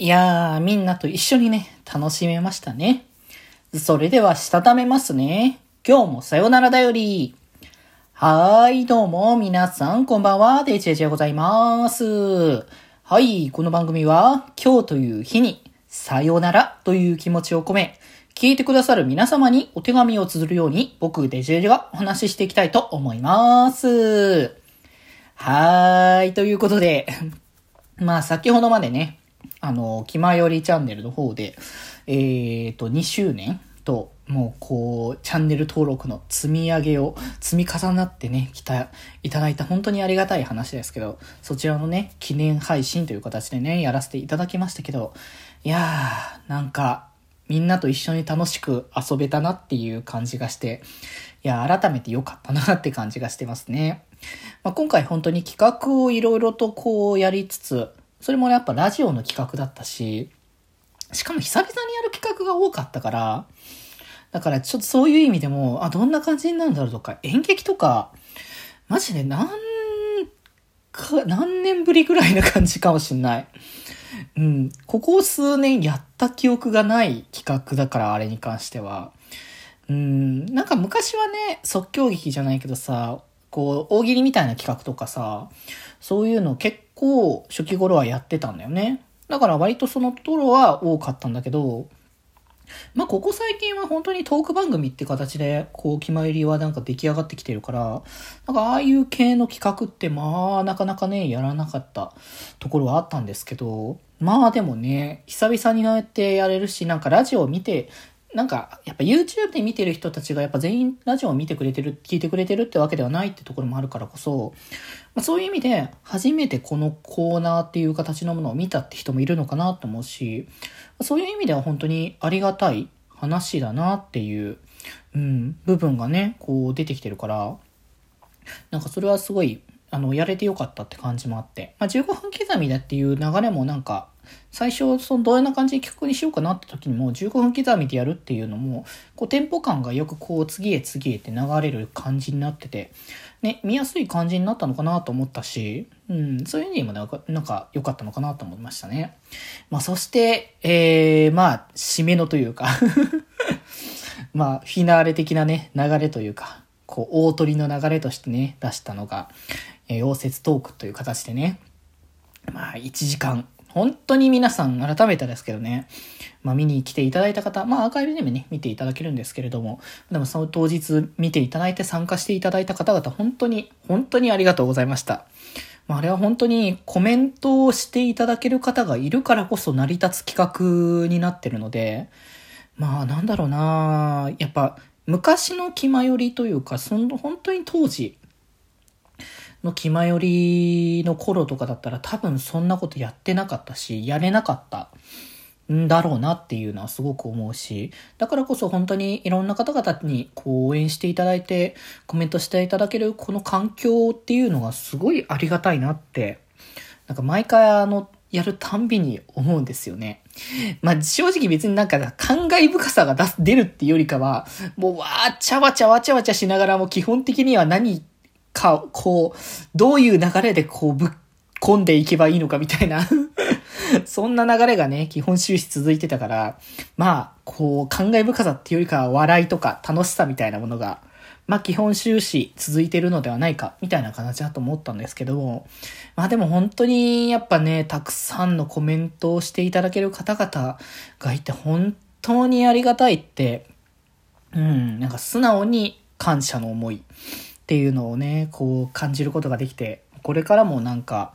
いやー、みんなと一緒にね、楽しめましたね。それでは、したためますね。今日もさよならだより。はーい、どうも、皆さん、こんばんは、デジェジでございます。はい、この番組は、今日という日に、さよならという気持ちを込め、聞いてくださる皆様にお手紙を綴るように、僕、デジェジがお話ししていきたいと思います。はーい、ということで、まあ、先ほどまでね、あの、気まよりチャンネルの方で、えっ、ー、と、2周年と、もうこう、チャンネル登録の積み上げを積み重なってね、来た、いただいた本当にありがたい話ですけど、そちらのね、記念配信という形でね、やらせていただきましたけど、いやー、なんか、みんなと一緒に楽しく遊べたなっていう感じがして、いや、改めて良かったなって感じがしてますね。まあ、今回本当に企画をいろいろとこうやりつつ、それもやっぱラジオの企画だったし、しかも久々にやる企画が多かったから、だからちょっとそういう意味でも、あ、どんな感じになるんだろうとか、演劇とか、マジで何か、何年ぶりぐらいな感じかもしんない。うん。ここ数年やった記憶がない企画だから、あれに関しては。うん。なんか昔はね、即興劇じゃないけどさ、こう、大喜利みたいな企画とかさ、そういうの結構初期頃はやってたんだよね。だから割とその頃は多かったんだけど、まあ、ここ最近は本当にトーク番組って形で、こう、決まりはなんか出来上がってきてるから、なんかああいう系の企画って、まあ、なかなかね、やらなかったところはあったんですけど、まあでもね、久々になってやれるし、なんかラジオを見て、なんか、やっぱ YouTube で見てる人たちがやっぱ全員ラジオを見てくれてる、聞いてくれてるってわけではないってところもあるからこそ、まあ、そういう意味で初めてこのコーナーっていう形のものを見たって人もいるのかなと思うし、そういう意味では本当にありがたい話だなっていう、うん、部分がね、こう出てきてるから、なんかそれはすごい、あの、やれてよかったって感じもあって、まあ、15分刻みだっていう流れもなんか、最初、そのどんな感じで曲にしようかなって時にも、15分刻みでやるっていうのも、こう、テンポ感がよくこう、次へ次へって流れる感じになってて、ね、見やすい感じになったのかなと思ったし、うん、そういう意味でもなんか、なんか良かったのかなと思いましたね。まあ、そして、えー、まあ、締めのというか まあ、フィナーレ的なね、流れというか、こう、大鳥の流れとしてね、出したのが、えー、溶接トークという形でね、まあ、1時間本当に皆さん改めてですけどね、まあ見に来ていただいた方、まあアーカイブでもね、見ていただけるんですけれども、でもその当日見ていただいて参加していただいた方々、本当に、本当にありがとうございました。まあ、あれは本当にコメントをしていただける方がいるからこそ成り立つ企画になってるので、まあなんだろうな。やっぱ昔の気まよりというか、その本当に当時、の気まよりの頃とかだったら多分そんなことやってなかったし、やれなかったんだろうなっていうのはすごく思うし、だからこそ本当にいろんな方々にこう応援していただいて、コメントしていただけるこの環境っていうのがすごいありがたいなって、なんか毎回あの、やるたんびに思うんですよね。まあ、正直別になんか感慨深さが出す、出るっていうよりかは、もうわーちゃわちゃわちゃわちゃしながらも基本的には何か、こう、どういう流れでこうぶっ込んでいけばいいのかみたいな。そんな流れがね、基本終始続いてたから、まあ、こう、感慨深さっていうよりかは笑いとか楽しさみたいなものが、まあ基本終始続いてるのではないか、みたいな形だと思ったんですけども、まあでも本当にやっぱね、たくさんのコメントをしていただける方々がいて本当にありがたいって、うん、なんか素直に感謝の思い。っていうのをね、こう感じることができて、これからもなんか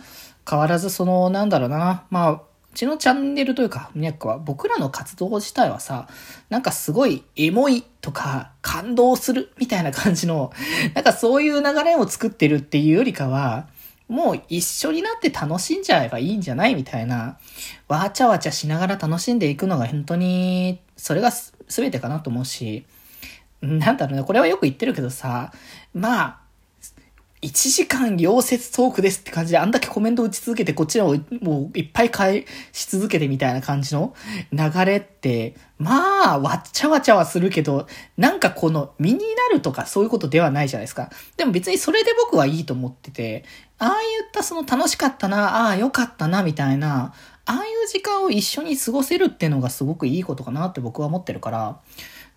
変わらずその、なんだろうな、まあ、うちのチャンネルというか、ニャックは僕らの活動自体はさ、なんかすごいエモいとか感動するみたいな感じの、なんかそういう流れを作ってるっていうよりかは、もう一緒になって楽しんじゃえばいいんじゃない？みたいな、わちゃわちゃしながら楽しんでいくのが本当に、それが全てかなと思うし、なんだろうね、これはよく言ってるけどさ、まあ、1時間溶接トークですって感じであんだけコメント打ち続けてこっちのもういっぱい返し続けてみたいな感じの流れって、まあ、わっちゃわちゃはするけど、なんかこの身になるとかそういうことではないじゃないですか。でも別にそれで僕はいいと思ってて、ああいったその楽しかったな、ああよかったな、みたいな、ああいう時間を一緒に過ごせるっていうのがすごくいいことかなって僕は思ってるから、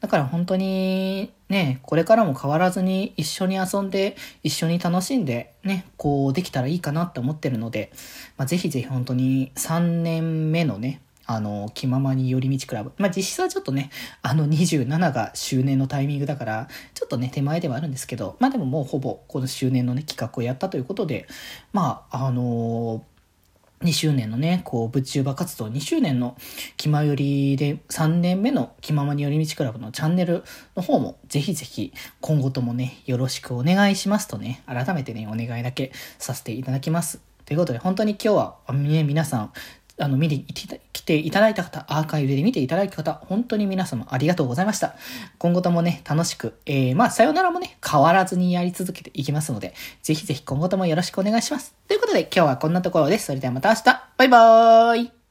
だから本当にね、これからも変わらずに一緒に遊んで、一緒に楽しんでね、こうできたらいいかなって思ってるので、まあ、ぜひぜひ本当に3年目のね、あの、気ままに寄り道クラブ。まあ、実質はちょっとね、あの27が周年のタイミングだから、ちょっとね、手前ではあるんですけど、まあでももうほぼこの周年のね、企画をやったということで、まあ、あのー2周年のね、こう、ブチューバ活動2周年の気まよりで3年目の気ままに寄り道クラブのチャンネルの方もぜひぜひ今後ともね、よろしくお願いしますとね、改めてね、お願いだけさせていただきます。ということで、本当に今日は、ね、皆さん、あの、見に来ていただいた方、アーカイブで見ていただいた方、本当に皆様ありがとうございました。今後ともね、楽しく、えー、まあ、さよならもね、変わらずにやり続けていきますので、ぜひぜひ今後ともよろしくお願いします。ということで、今日はこんなところです。それではまた明日、バイバーイ